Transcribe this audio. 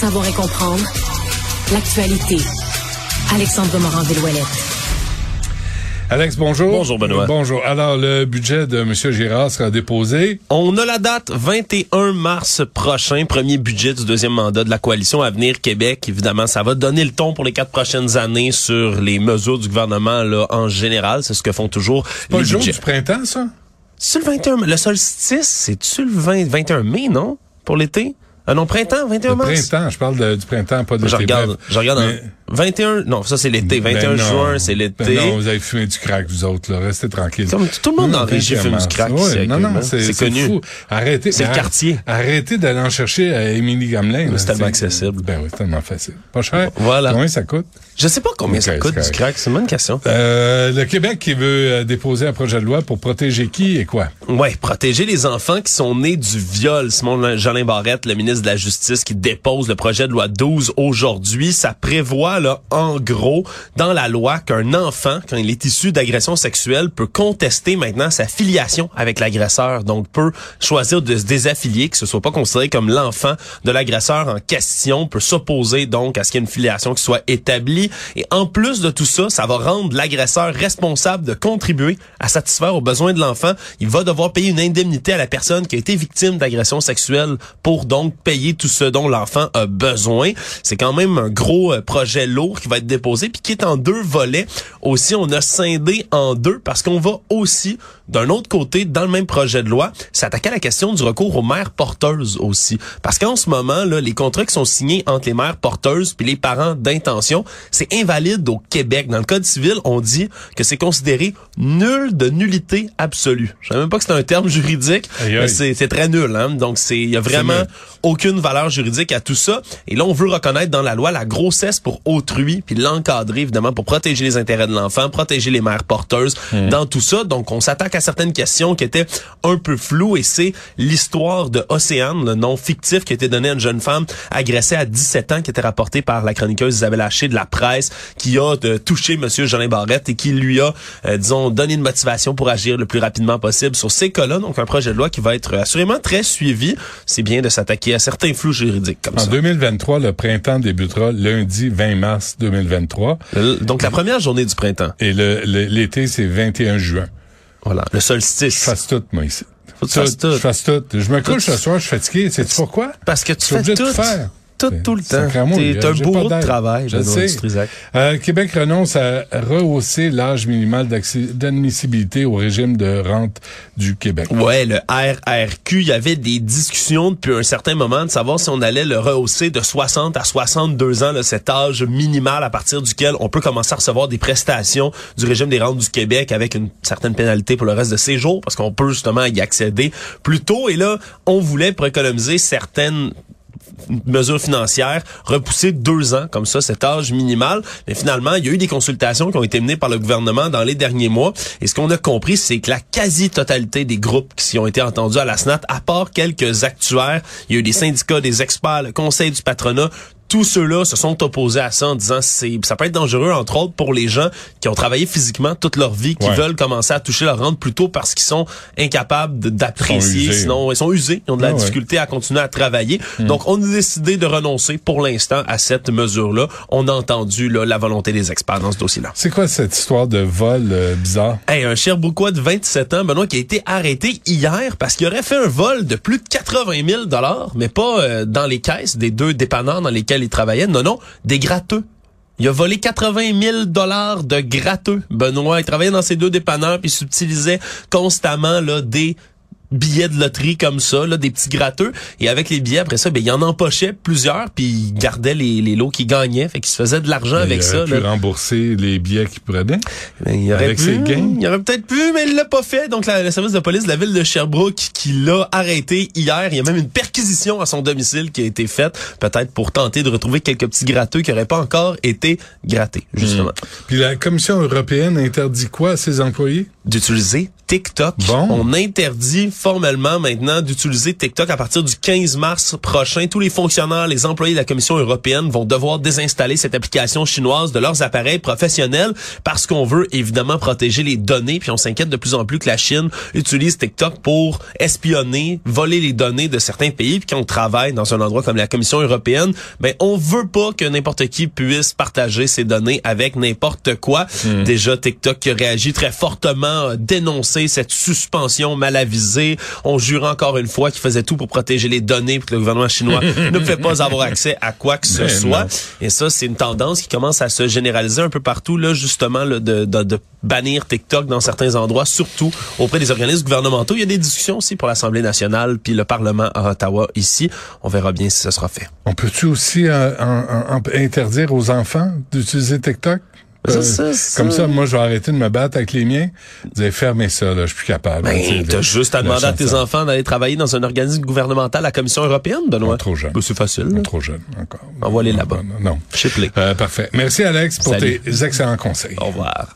savoir et comprendre l'actualité. Alexandre Morand-Villouellette. Alex, bonjour. Bonjour, Benoît. Bonjour. Alors, le budget de M. Girard sera déposé. On a la date 21 mars prochain, premier budget du deuxième mandat de la coalition Avenir Québec. Évidemment, ça va donner le ton pour les quatre prochaines années sur les mesures du gouvernement là, en général. C'est ce que font toujours Pas les le jour budgets. du printemps, ça? C'est le 21 Le solstice, c'est-tu le 20 21 mai, non? Pour l'été? Ah non, printemps, 21 Le mars? printemps, je parle de- du printemps, pas de Je regarde, Bref. je regarde. Mais- 21, non, ça c'est l'été. 21 Ben non. juin, c'est l'été. Ben non, vous avez fumé du crack, vous autres, là. Restez tranquilles. Comme tout le monde 21 régie fume du crack Ouais, non, non, c'est connu. fou. Arrêtez. C'est le quartier. Arrêtez d'aller en chercher à Émilie Gamelin. c'est tellement accessible. Ben oui, c'est tellement facile. Pas cher. Voilà. Combien ça coûte? Je sais pas combien ça coûte du crack. C'est une bonne question. Euh, le Québec qui veut euh, déposer un projet de loi pour protéger qui et quoi? Ouais, protéger les enfants qui sont nés du viol. Simon Jolin Barrette, le ministre de la Justice, qui dépose le projet de loi 12 aujourd'hui, ça prévoit là en gros dans la loi qu'un enfant, quand il est issu d'agression sexuelle, peut contester maintenant sa filiation avec l'agresseur. Donc peut choisir de se désaffilier, que ce soit pas considéré comme l'enfant de l'agresseur en question, peut s'opposer donc à ce qu'il y ait une filiation qui soit établie. Et en plus de tout ça, ça va rendre l'agresseur responsable de contribuer à satisfaire aux besoins de l'enfant. Il va devoir payer une indemnité à la personne qui a été victime d'agression sexuelle pour donc payer tout ce dont l'enfant a besoin. C'est quand même un gros euh, projet lourd qui va être déposé puis qui est en deux volets. Aussi, on a scindé en deux parce qu'on va aussi d'un autre côté dans le même projet de loi s'attaquer à la question du recours aux mères porteuses aussi. Parce qu'en ce moment là les contrats qui sont signés entre les mères porteuses puis les parents d'intention c'est invalide au Québec. Dans le code civil on dit que c'est considéré nul de nullité absolue. Je savais même pas que c'était un terme juridique mais c'est très nul hein. Donc c'est il y a vraiment aucune valeur juridique à tout ça. Et là on veut reconnaître dans la loi la grossesse pour autrui puis l'encadrer évidemment pour protéger les intérêts de l'enfant protéger les mères porteuses dans tout ça. Donc on s'attaque à certaines questions qui étaient un peu floues et c'est l'histoire de Océane le nom fictif qui a été donné à une jeune femme agressée à 17 ans qui était rapportée par la chroniqueuse Isabelle Haché de la presse qui a euh, touché monsieur Jolin Barrette et qui lui a euh, disons donné une motivation pour agir le plus rapidement possible sur ces cas-là. Donc un projet de loi qui va être euh, assurément très suivi. C'est bien de s'attaquer à certains flous juridiques comme En ça. 2023, le printemps débutera lundi 20 mars 2023 Le- donc la première journée du printemps et l'été, c'est 21 juin. voilà le Je solstice fasse tout, moi, ici. Faut que tu fasses tout. Je fasse tout. Je me couche Tout. ce soir, je suis fatigué. Sais-tu pourquoi? parce que tu Je fais obligé de tout tout faire. Tout tout le temps t'es un bourreau de travail Je sais. Euh, Québec renonce à rehausser l'âge minimal d'admissibilité au régime de rente du Québec. Ouais, le RRQ, il y avait des discussions depuis un certain moment de savoir si on allait le rehausser de 60 à 62 ans, là, cet âge minimal à partir duquel on peut commencer à recevoir des prestations du régime des rentes du Québec avec une certaine pénalité pour le reste de ses jours parce qu'on peut justement y accéder plus tôt. Et là, on voulait pour économiser certaines mesures financières, repousser deux ans comme ça, cet âge minimal. Mais finalement, il y a eu des consultations qui ont été menées par le gouvernement dans les derniers mois. Et ce qu'on a compris, c'est que la quasi-totalité des groupes qui ont été entendus à la SNAT, à part quelques actuaires, il y a eu des syndicats, des experts, le conseil du patronat, tous ceux-là se sont opposés à ça en disant c'est ça peut être dangereux entre autres pour les gens qui ont travaillé physiquement toute leur vie qui Ouais. veulent commencer à toucher leur rente plus tôt parce qu'ils sont incapables d'apprécier sinon ils sont usés ils ont de la Ah ouais. difficulté à continuer à travailler donc on a décidé de renoncer pour l'instant à cette mesure-là on a entendu là, la volonté des experts dans ce dossier-là C'est quoi cette histoire de vol euh, bizarre? Hey, un Sherbrookeois de 27 ans, Benoît, qui a été arrêté hier parce qu'il aurait fait un vol de plus de 80 000 dollars, mais pas euh, dans les caisses des deux dépanneurs dans lesquels il travaillait. Non, non, des gratteux. Il a volé 80 000 dollars de gratteux. Benoît, il travaillait dans ces deux dépanneurs puis il subtilisait constamment là des billets de loterie comme ça, là, des petits gratteux. Et avec les billets, après ça, ben, il en empochait plusieurs, puis il gardait les, les lots qu'il gagnait. Fait qu'il se faisait de l'argent avec il ça. aurait pu là. rembourser les billets qu'il prenait. Ben, il aurait Avec pu, ses gains. Il aurait peut-être pu, mais il l'a pas fait. Donc, la- le service de police de la ville de Sherbrooke qui l'a arrêté hier. Il y a même une perquisition à son domicile qui a été faite, peut-être pour tenter de retrouver quelques petits gratteux qui n'auraient pas encore été grattés, justement. Puis la Commission européenne interdit quoi à ses employés? D'utiliser TikTok. Bon. On interdit formellement maintenant d'utiliser TikTok à partir du 15 mars prochain. Tous les fonctionnaires, les employés de la Commission européenne vont devoir désinstaller cette application chinoise de leurs appareils professionnels parce qu'on veut évidemment protéger les données. Puis on s'inquiète de plus en plus que la Chine utilise TikTok pour espionner, voler les données de certains pays. Puis quand on travaille dans un endroit comme la Commission européenne, ben on veut pas que n'importe qui puisse partager ses données avec n'importe quoi. Déjà TikTok qui a réagi très fortement, a cette suspension mal avisée. On jure encore une fois qu'il faisait tout pour protéger les données, pour que le gouvernement chinois ne pouvait pas avoir accès à quoi que ce Mais soit. non. Et ça, c'est une tendance qui commence à se généraliser un peu partout, là, justement, là, de, de, de bannir TikTok dans certains endroits, surtout auprès des organismes gouvernementaux. Il y a des discussions aussi pour l'Assemblée nationale puis le Parlement à Ottawa ici. On verra bien si ce sera fait. On peut-tu aussi euh, en- en- interdire aux enfants d'utiliser TikTok? Ça, Euh, ça, ça. Comme ça, moi, je vais arrêter de me battre avec les miens. Vous fermer ça, là. Je suis plus capable. Ben, t'as juste à de demander à tes enfants d'aller travailler dans un organisme gouvernemental, la Commission européenne, Benoît? Non, trop jeune. Ben, c'est facile. Trop jeune, encore. Envoie-les là-bas. Non. Shipley. Euh, parfait. Merci, Alex, pour Salut. tes excellents conseils. Au revoir.